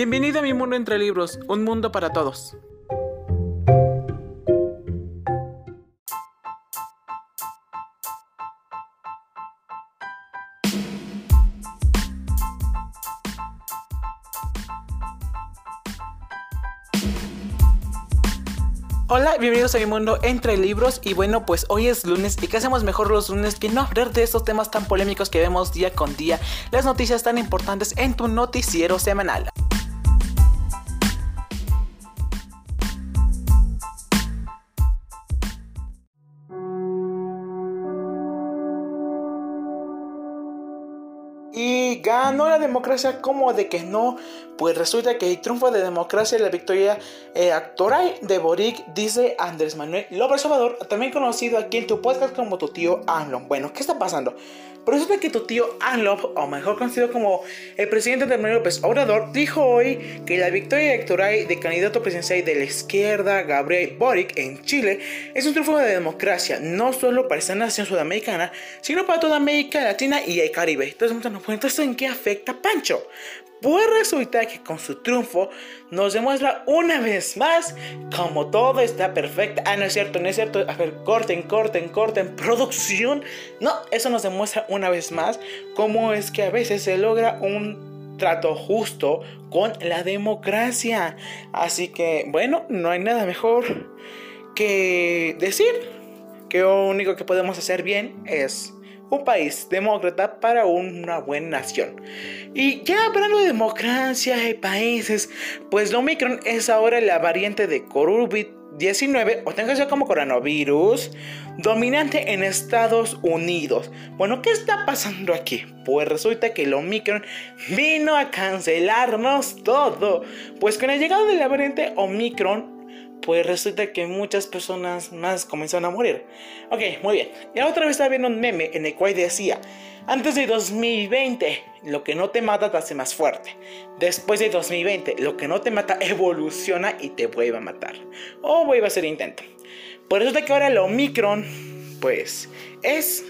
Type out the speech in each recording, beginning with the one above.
Bienvenido a mi mundo entre libros, un mundo para todos. Hola, bienvenidos a mi mundo entre libros y bueno, pues hoy es lunes y qué hacemos mejor los lunes que no hablar de estos temas tan polémicos que vemos día con día, las noticias tan importantes en tu noticiero semanal. Ganó la democracia como de que no, pues resulta que el triunfo de democracia y la victoria eh, actoral de Boric, dice Andrés Manuel López Obrador, también conocido aquí en tu podcast como tu tío Amlon. Bueno, ¿qué está pasando? Resulta que tu tío Anlop, o mejor conocido como el presidente de Manuel López Obrador, dijo hoy que la victoria electoral de candidato presidencial de la izquierda, Gabriel Boric, en Chile, es un triunfo de democracia, no solo para esta nación sudamericana, sino para toda América Latina y el Caribe. Entonces, entonces ¿en qué afecta Pancho? Pues resulta que con su triunfo nos demuestra una vez más como todo está perfecto. Ah, no es cierto, no es cierto. A ver, corten, corten, corten. Producción. No, eso nos demuestra una vez más cómo es que a veces se logra un trato justo con la democracia. Así que, bueno, no hay nada mejor que decir que lo único que podemos hacer bien es un país demócrata para una buena nación. Y ya hablando de democracia y países, pues lo Omicron es ahora la variante de COVID-19 o tenga como coronavirus dominante en Estados Unidos. Bueno, ¿qué está pasando aquí? Pues resulta que el Omicron vino a cancelarnos todo. Pues con el llegado de la variante Omicron pues resulta que muchas personas más comenzaron a morir. Ok, muy bien. Y otra vez estaba viendo un meme en el cual decía, antes de 2020, lo que no te mata te hace más fuerte. Después de 2020, lo que no te mata evoluciona y te vuelve a matar. O vuelve a hacer intento. Por eso que ahora el Omicron, pues, es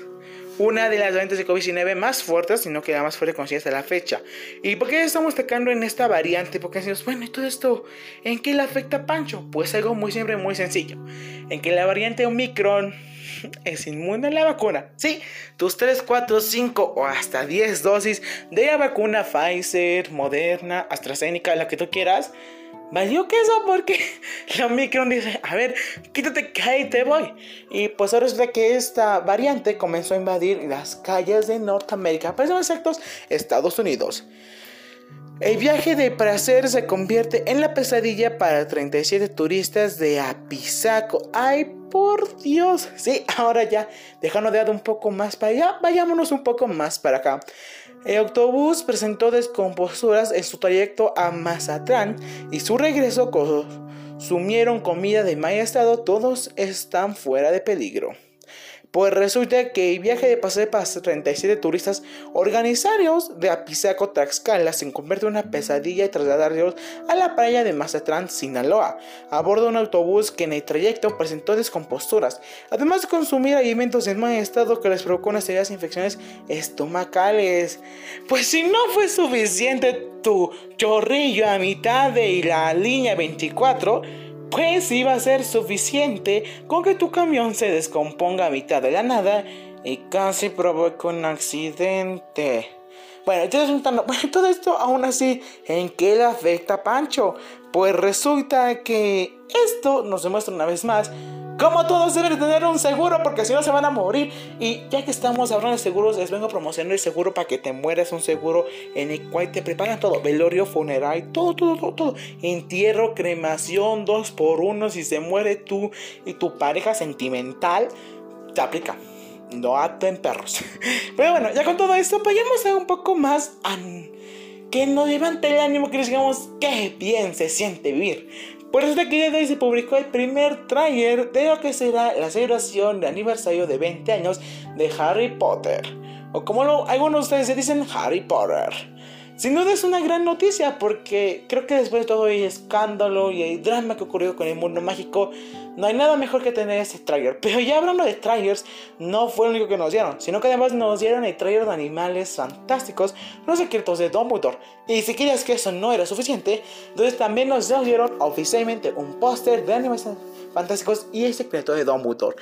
una de las variantes de COVID-19 más fuertes, sino que la más fuerte conocida hasta la fecha. ¿Y por qué estamos tocando en esta variante? Porque decimos, bueno, ¿y todo esto en qué le afecta a Pancho? Pues algo muy siempre muy sencillo. En que la variante Omicron es inmune a la vacuna. Sí, tus 3, 4, 5 o hasta 10 dosis de la vacuna Pfizer, Moderna, AstraZeneca, la que tú quieras valió queso porque la Omicron dice, a ver, quítate que ahí te voy. Y pues ahora resulta que esta variante comenzó a invadir las calles de Norteamérica, para ser exactos, Estados Unidos. El viaje de placer se convierte en la pesadilla para 37 turistas de Apizaco. ¡Ay, por Dios! Sí, ahora ya, dejando de dar un poco más para allá, vayámonos un poco más para acá. El autobús presentó descomposturas en su trayecto a Mazatlán y su regreso consumieron comida de mal estado. Todos están fuera de peligro. Pues resulta que el viaje de paseo para 37 turistas organizarios de Apizaco, Tlaxcala, se convierte en una pesadilla y trasladarlos a la playa de Mazatlán, Sinaloa, a bordo de un autobús que en el trayecto presentó descomposturas, además de consumir alimentos en mal estado que les provocó unas serias infecciones estomacales. Pues si no fue suficiente tu chorrillo a mitad de la línea 24, pues iba a ser suficiente con que tu camión se descomponga a mitad de la nada y casi provoque un accidente. Bueno, bueno, todo esto aún así, ¿en qué le afecta a Pancho? Pues resulta que esto nos demuestra una vez más como todos deben tener un seguro porque si no se van a morir. Y ya que estamos hablando de seguros, les vengo a promocionar el seguro para que te mueras. Un seguro en el cual te preparan todo: velorio, funeral, todo, todo, todo, todo. Entierro, cremación, dos por uno. Si se muere tú y tu pareja sentimental, te aplica. No aten perros. Pero bueno, ya con todo esto, vayamos a un poco más que nos levante el ánimo, que nos digamos qué bien se siente vivir. Por eso que hoy se publicó el primer tráiler de lo que será la celebración de aniversario de 20 años de Harry Potter. O como algunos de ustedes se dicen Harry Potter. Sin duda es una gran noticia porque creo que después de todo el escándalo y el drama que ocurrió con el mundo mágico, no hay nada mejor que tener ese trailer. Pero ya hablando de trailers, no fue lo único que nos dieron, sino que además nos dieron el trailer de animales fantásticos, los secretos de Dumbledore. Y si querías que eso no era suficiente, entonces también nos dieron oficialmente un póster de animales fantásticos y el secreto de Dumbledore.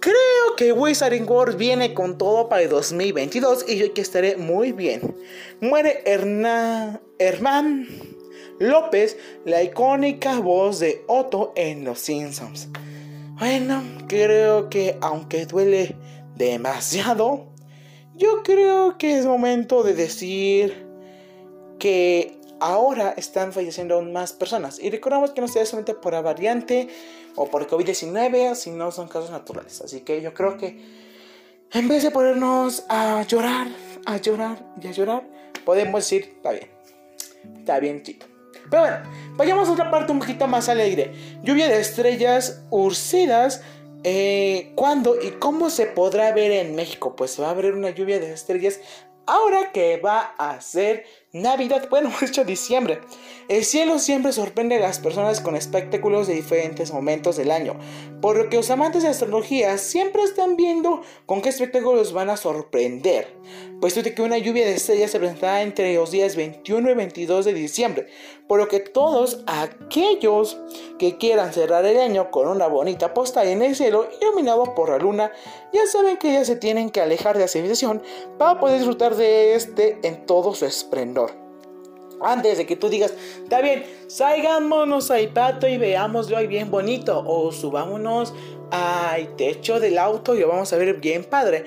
Creo que Wizarding World viene con todo para el 2022 y yo que estaré muy bien. Muere Hernán, López, la icónica voz de Otto en Los Simpsons. Bueno, creo que aunque duele demasiado, yo creo que es momento de decir que ahora están falleciendo aún más personas. Y recordamos que no sea solamente por la variante o por COVID-19, sino son casos naturales. Así que yo creo que en vez de ponernos a llorar, a llorar y a llorar, podemos decir, está bien, está bien, chito. Pero bueno, vayamos a otra parte un poquito más alegre. Lluvia de estrellas urcidas. Eh, ¿Cuándo y cómo se podrá ver en México? Pues va a haber una lluvia de estrellas ahora que va a ser Navidad, bueno, dicho diciembre. El cielo siempre sorprende a las personas con espectáculos de diferentes momentos del año, por lo que los amantes de astrología siempre están viendo con qué espectáculos van a sorprender, puesto que una lluvia de estrellas se presentará entre los días 21 y 22 de diciembre, por lo que todos aquellos que quieran cerrar el año con una bonita postal en el cielo iluminado por la luna, ya saben que ya se tienen que alejar de la civilización para poder disfrutar de este en todo su esplendor. Antes de que tú digas, está bien, salgámonos al pato y veámoslo ahí bien bonito. O subámonos al techo del auto y lo vamos a ver bien padre.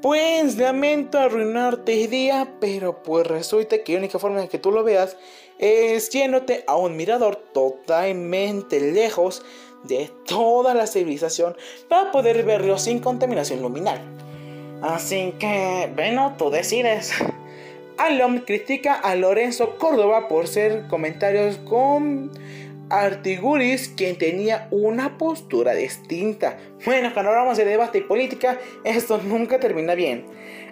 Pues lamento arruinarte el día, pero pues resulta que la única forma de que tú lo veas es yéndote a un mirador totalmente lejos de toda la civilización para poder verlo sin contaminación luminal. Así que, bueno, tú decides. Alom critica a Lorenzo Córdoba por ser comentarios con Artiguris, quien tenía una postura distinta. Bueno, cuando hablamos de debate y política, esto nunca termina bien.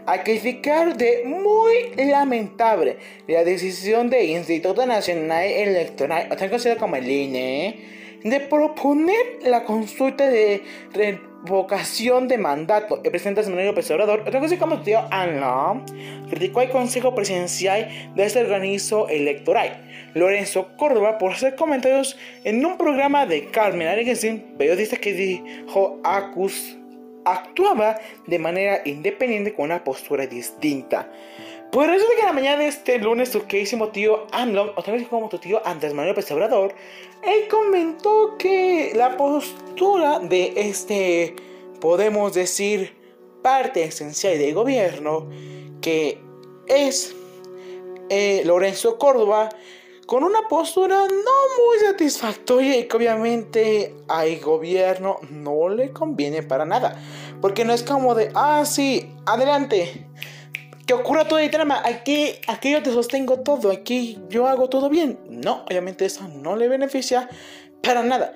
A criticar de muy lamentable la decisión del Instituto Nacional Electoral, también conocido como el INE, de proponer la consulta de vocación de mandato. El presidente Manuel López Obrador, otra cosa como tío Anla, criticó al Consejo Presidencial de este organismo electoral. Lorenzo Córdoba por hacer comentarios en un programa de Carmen Areguesín, periodista que dijo Acus actuaba de manera independiente con una postura distinta. Pues resulta que en la mañana de este lunes tu querísimo tío AMLO, o también como tu tío Andrés Manuel López Obrador, él comentó que la postura de este, podemos decir, parte esencial del gobierno, que es eh, Lorenzo Córdoba, con una postura no muy satisfactoria y que obviamente al gobierno no le conviene para nada. Porque no es como de, ah, sí, adelante que ocurra todo el drama. Aquí, aquí yo te sostengo todo. Aquí yo hago todo bien. No, obviamente eso no le beneficia para nada.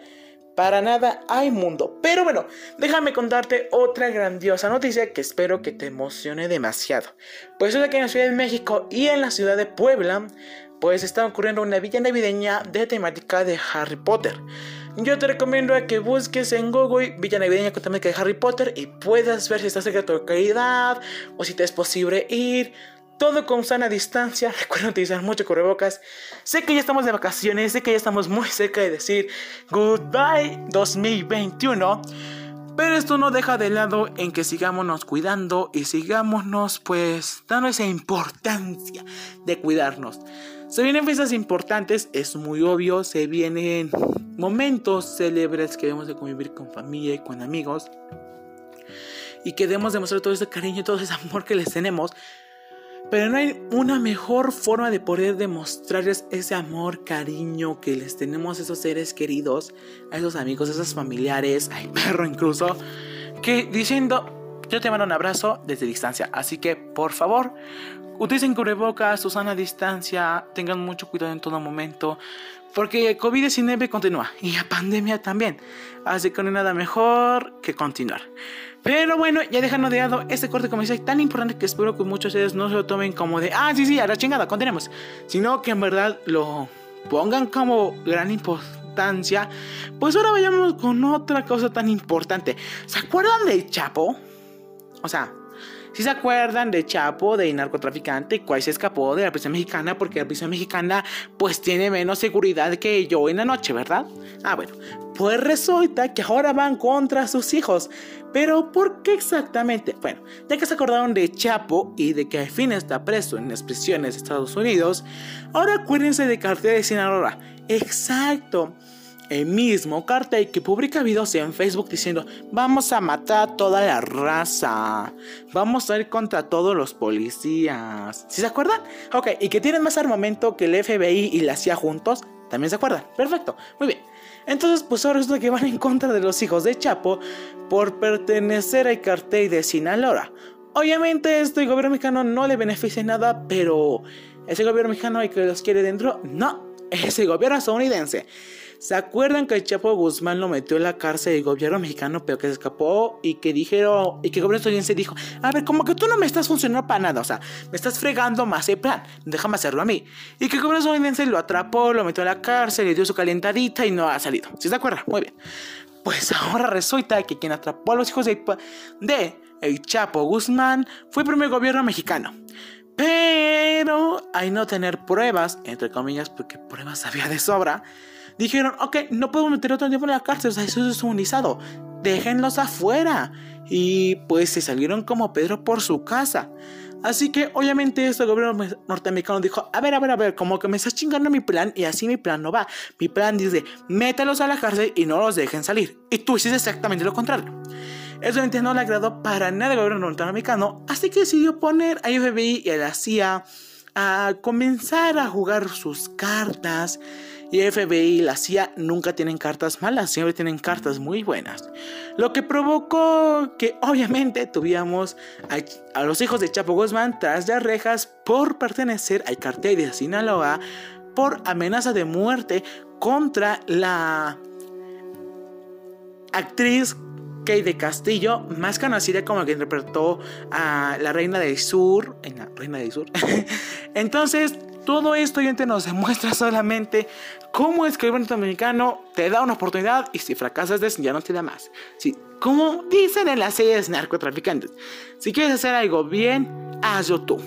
Para nada hay mundo. Pero bueno, déjame contarte otra grandiosa noticia que espero que te emocione demasiado. Pues es que en la Ciudad de México y en la ciudad de Puebla, pues está ocurriendo una villa navideña de temática de Harry Potter. Yo te recomiendo que busques en Google Villa Navideña con temática de Harry Potter y puedas ver si está cerca de tu localidad o si te es posible ir. Todo con sana distancia. Recuerda utilizar mucho cubrebocas. Sé que ya estamos de vacaciones, sé que ya estamos muy cerca de decir goodbye 2021. Pero esto no deja de lado en que sigámonos cuidando y sigámonos pues dando esa importancia de cuidarnos. Se vienen fiestas importantes, es muy obvio, se vienen momentos célebres que debemos de convivir con familia y con amigos y que debemos demostrar todo ese cariño y todo ese amor que les tenemos. Pero no hay una mejor forma de poder demostrarles ese amor, cariño que les tenemos a esos seres queridos, a esos amigos, a esos familiares, al perro incluso, que diciendo, yo te mando un abrazo desde distancia. Así que, por favor, Utilicen cubrebocas, sana Distancia, tengan mucho cuidado en todo momento. Porque COVID-19 continúa y la pandemia también. Así que no hay nada mejor que continuar. Pero bueno, ya dejando de lado este corte comercial tan importante que espero que muchos de ustedes no se lo tomen como de, ah, sí, sí, a la chingada, continuemos. Sino que en verdad lo pongan como gran importancia. Pues ahora vayamos con otra cosa tan importante. ¿Se acuerdan del Chapo? O sea, si se acuerdan de Chapo, de narcotraficante, cuál se escapó de la prisión mexicana porque la prisión mexicana pues tiene menos seguridad que yo en la noche, ¿verdad? Ah, bueno, pues resulta que ahora van contra sus hijos. Pero ¿por qué exactamente? Bueno, ya que se acordaron de Chapo y de que al fin está preso en las prisiones de Estados Unidos, ahora acuérdense de Cartel de Sinaloa. Exacto el mismo cartel que publica videos en Facebook diciendo vamos a matar a toda la raza, vamos a ir contra todos los policías. ¿Sí se acuerdan? Ok, y que tienen más armamento que el FBI y la CIA juntos, ¿también se acuerdan? Perfecto, muy bien. Entonces, pues ahora resulta que van en contra de los hijos de Chapo por pertenecer al cartel de Sinaloa. Obviamente, este gobierno mexicano no le beneficia nada, pero ese gobierno mexicano hay que los quiere dentro, no, ese gobierno estadounidense. ¿Se acuerdan que el Chapo Guzmán lo metió en la cárcel del gobierno mexicano, pero que se escapó y que dijeron, y que el gobierno estadounidense dijo, a ver, como que tú no me estás funcionando para nada, o sea, me estás fregando más el plan, déjame hacerlo a mí. Y que el gobierno estadounidense lo atrapó, lo metió en la cárcel, le dio su calentadita y no ha salido. ¿Sí se acuerdan? Muy bien. Pues ahora resulta que quien atrapó a los hijos de, de el Chapo Guzmán fue el primer gobierno mexicano. Pero, hay no tener pruebas, entre comillas, porque pruebas había de sobra, dijeron, ok, no podemos meter otro tiempo en la cárcel, o sea, eso es humanizado, déjenlos afuera. Y pues se salieron como Pedro por su casa. Así que obviamente este gobierno norteamericano dijo, a ver, a ver, a ver, como que me estás chingando mi plan y así mi plan no va. Mi plan dice, métalos a la cárcel y no los dejen salir. Y tú hiciste exactamente lo contrario. Eso no le agradó para nada al gobierno norteamericano, así que decidió poner a FBI y a la CIA a comenzar a jugar sus cartas y FBI y la CIA nunca tienen cartas malas, siempre tienen cartas muy buenas. Lo que provocó que obviamente tuviéramos a, los hijos de Chapo Guzmán tras de rejas por pertenecer al cartel de Sinaloa por amenaza de muerte contra la actriz Kate de Castillo, más conocida como que interpretó a la Reina del Sur, en la Reina del Sur. Entonces, todo esto obviamente nos demuestra solamente cómo es que el gobierno te da una oportunidad y si fracasas ya no te da más. Sí, como dicen en las series narcotraficantes, si quieres hacer algo bien, hazlo tú.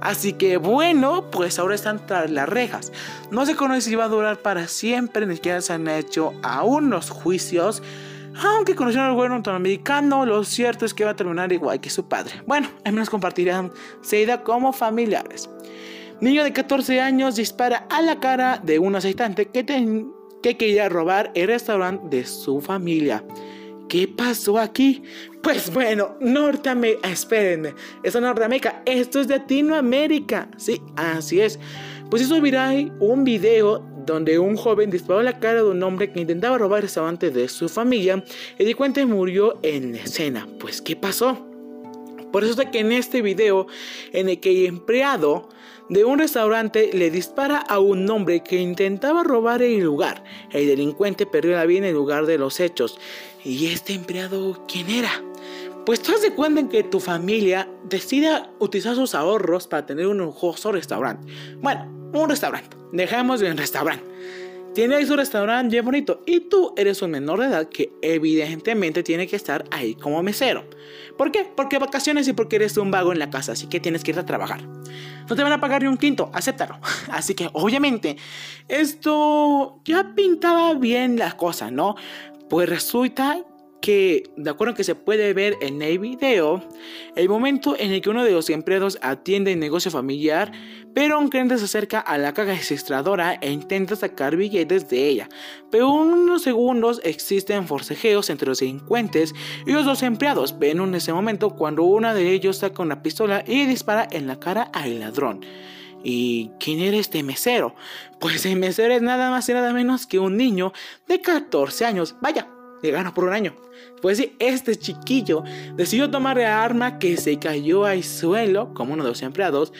Así que bueno, pues ahora están tras las rejas. No se conoce si va a durar para siempre, ni siquiera se han hecho aún los juicios. Aunque conocieron al gobierno norteamericano, lo cierto es que va a terminar igual que su padre. Bueno, al menos compartirán Seida como familiares. Niño de 14 años dispara a la cara de un aceitante que, que quería robar el restaurante de su familia. ¿Qué pasó aquí? Pues bueno, Norteamérica, espérenme, eso es Norteamérica, esto es Latinoamérica. Sí, así es. Pues eso viral un video donde un joven disparó la cara de un hombre que intentaba robar el restaurante de su familia y de cuenta murió en la escena. Pues, ¿qué pasó? Por eso es que en este video, en el que el empleado de un restaurante le dispara a un hombre que intentaba robar el lugar. El delincuente perdió la vida en el lugar de los hechos. ¿Y este empleado quién era? Pues tú de cuenta en que tu familia decide utilizar sus ahorros para tener un lujoso restaurante. Bueno, un restaurante. Dejemos de un restaurante. Tiene ahí su restaurante bien bonito y tú eres un menor de edad que evidentemente tiene que estar ahí como mesero. ¿Por qué? Porque vacaciones y porque eres un vago en la casa, así que tienes que ir a trabajar. No te van a pagar ni un quinto, acéptalo. Así que obviamente esto ya pintaba bien las cosas, ¿no? Pues resulta que, de acuerdo que se puede ver en el video, el momento en el que uno de los empleados atiende el negocio familiar, pero un cliente se acerca a la caja registradora e intenta sacar billetes de ella. Pero unos segundos existen forcejeos entre los delincuentes y los dos empleados. Ven en ese momento cuando uno de ellos saca una pistola y dispara en la cara al ladrón. ¿Y quién era este mesero? Pues el mesero es nada más y nada menos que un niño de 14 años. Vaya, le por un año. Pues sí, este chiquillo decidió tomar la arma que se cayó al suelo, como uno de los empleados,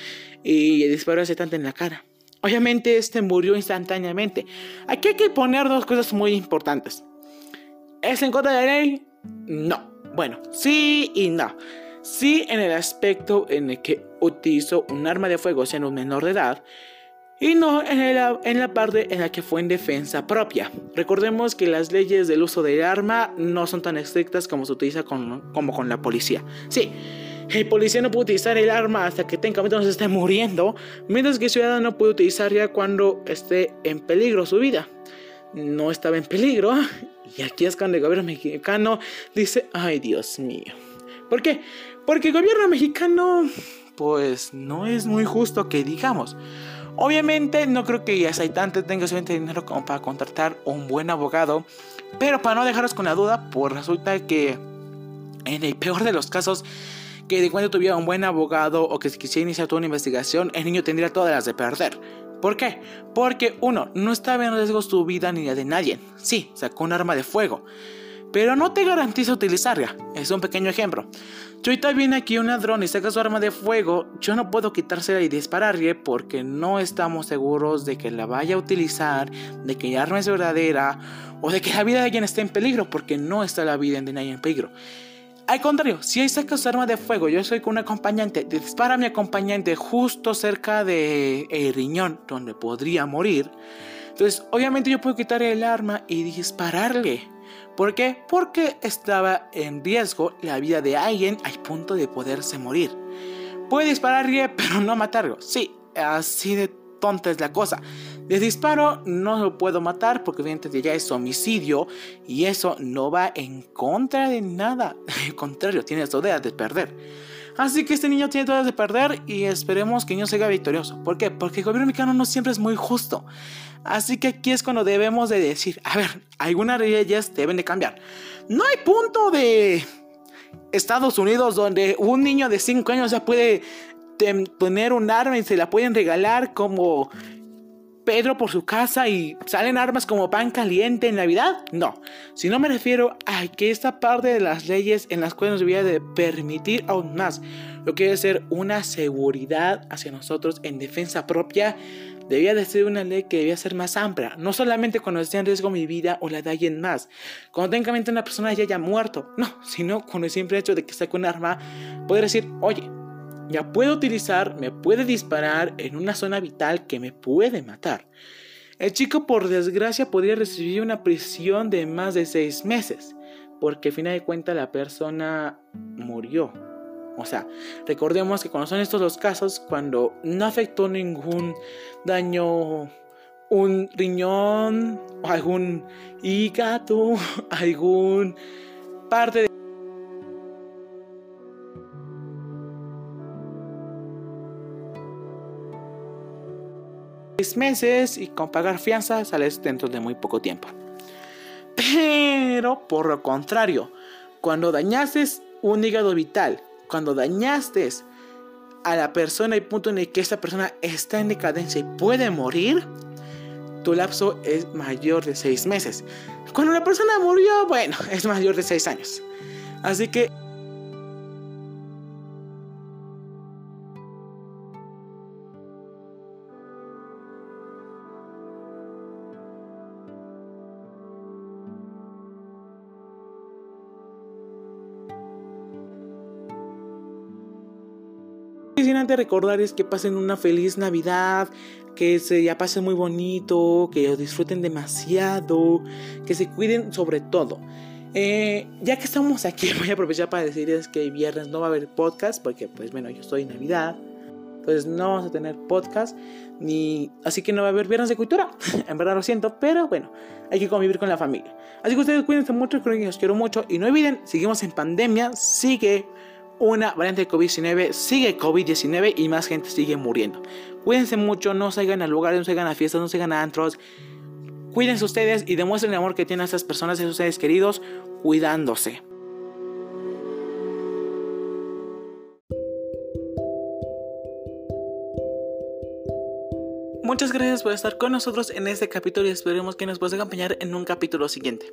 y disparó ese tanto en la cara. Obviamente este murió instantáneamente. Aquí hay que poner dos cosas muy importantes. ¿Es en contra de la ley? No. Bueno, sí y no. Sí en el aspecto en el que utilizó un arma de fuego siendo un menor de edad y no en la, en la parte en la que fue en defensa propia. Recordemos que las leyes del uso del arma no son tan estrictas como se utiliza con, como con la policía. Sí, el policía no puede utilizar el arma hasta que técnicamente no se esté muriendo, mientras que el ciudadano no puede utilizar ya cuando esté en peligro su vida. No estaba en peligro, y aquí es cuando el gobierno mexicano dice, ay Dios mío. ¿Por qué? Porque el gobierno mexicano, pues no es muy justo que digamos. Obviamente no creo que Asaitante tenga suficiente dinero como para contratar un buen abogado, pero para no dejaros con la duda, pues resulta que en el peor de los casos, que de cuando tuviera un buen abogado o que se quisiera iniciar toda una investigación, el niño tendría todas las de perder. ¿Por qué? Porque uno, no estaba en riesgo su vida ni la de nadie. Sí, sacó un arma de fuego pero no te garantiza utilizarla. Es un pequeño ejemplo. Si ahorita viene aquí un ladrón y saca su arma de fuego, yo no puedo quitársela y dispararle porque no estamos seguros de que la vaya a utilizar, de que el arma es verdadera o de que la vida de alguien esté en peligro porque no está la vida de nadie en peligro. Al contrario, si hay saca su arma de fuego, yo soy con un acompañante, dispara a mi acompañante justo cerca de el riñón donde podría morir, entonces obviamente yo puedo quitar el arma y dispararle. ¿Por qué? Porque estaba en riesgo la vida de alguien al punto de poderse morir. Puede dispararle, pero no matarlo. Sí, así de tonta es la cosa. De disparo no lo puedo matar porque evidentemente ya es homicidio y eso no va en contra de nada. Al contrario, tiene las ideas de perder. Así que este niño tiene todas de perder y esperemos que el niño sea victorioso. ¿Por qué? Porque el gobierno mexicano no siempre es muy justo. Así que aquí es cuando debemos de decir, a ver, algunas leyes deben de cambiar. No hay punto de Estados Unidos donde un niño de 5 años ya puede tener un arma y se la pueden regalar como Pedro por su casa y salen armas como pan caliente en Navidad? No, si no me refiero a que esta parte de las leyes en las cuales nos debería de permitir aún más lo que debe ser una seguridad hacia nosotros en defensa propia debía de ser una ley que debía ser más amplia, no solamente cuando esté en riesgo mi vida o la de alguien más, cuando técnicamente una persona ya haya muerto, no, sino con el simple hecho de que saque un arma, poder decir, oye, ya puedo utilizar, me puede disparar en una zona vital que me puede matar. El chico por desgracia podría recibir una prisión de más de seis meses, porque al final de cuentas la persona murió. O sea, recordemos que cuando son estos los casos, cuando no afectó ningún daño, un riñón, algún hígado, algún parte de... seis meses y con pagar fianza sales dentro de muy poco tiempo. Pero por lo contrario, cuando dañases un hígado vital cuando dañaste a la persona y punto en el que esta persona está en decadencia y puede morir, tu lapso es mayor de 6 meses. Cuando la persona murió, bueno, es mayor de 6 años. Así que antes recordarles que pasen una feliz Navidad, que se ya pasen muy bonito, que lo disfruten demasiado, que se cuiden sobre todo. Eh, ya que estamos aquí, voy a aprovechar para decirles que viernes no va a haber podcast, porque pues bueno, yo estoy en Navidad. Entonces no vamos a tener podcast, ni así que no va a haber viernes de cultura. en verdad lo siento, pero bueno, hay que convivir con la familia. Así que ustedes cuídense mucho, creo que los quiero mucho. Y no olviden, seguimos en pandemia, sigue una variante de COVID-19, sigue COVID-19 y más gente sigue muriendo. Cuídense mucho, no salgan a lugares, no salgan a fiestas, no salgan a antros. Cuídense ustedes y demuestren el amor que tienen a estas personas, a sus queridos, cuidándose. Muchas gracias por estar con nosotros en este capítulo y esperemos que nos puedas acompañar en un capítulo siguiente.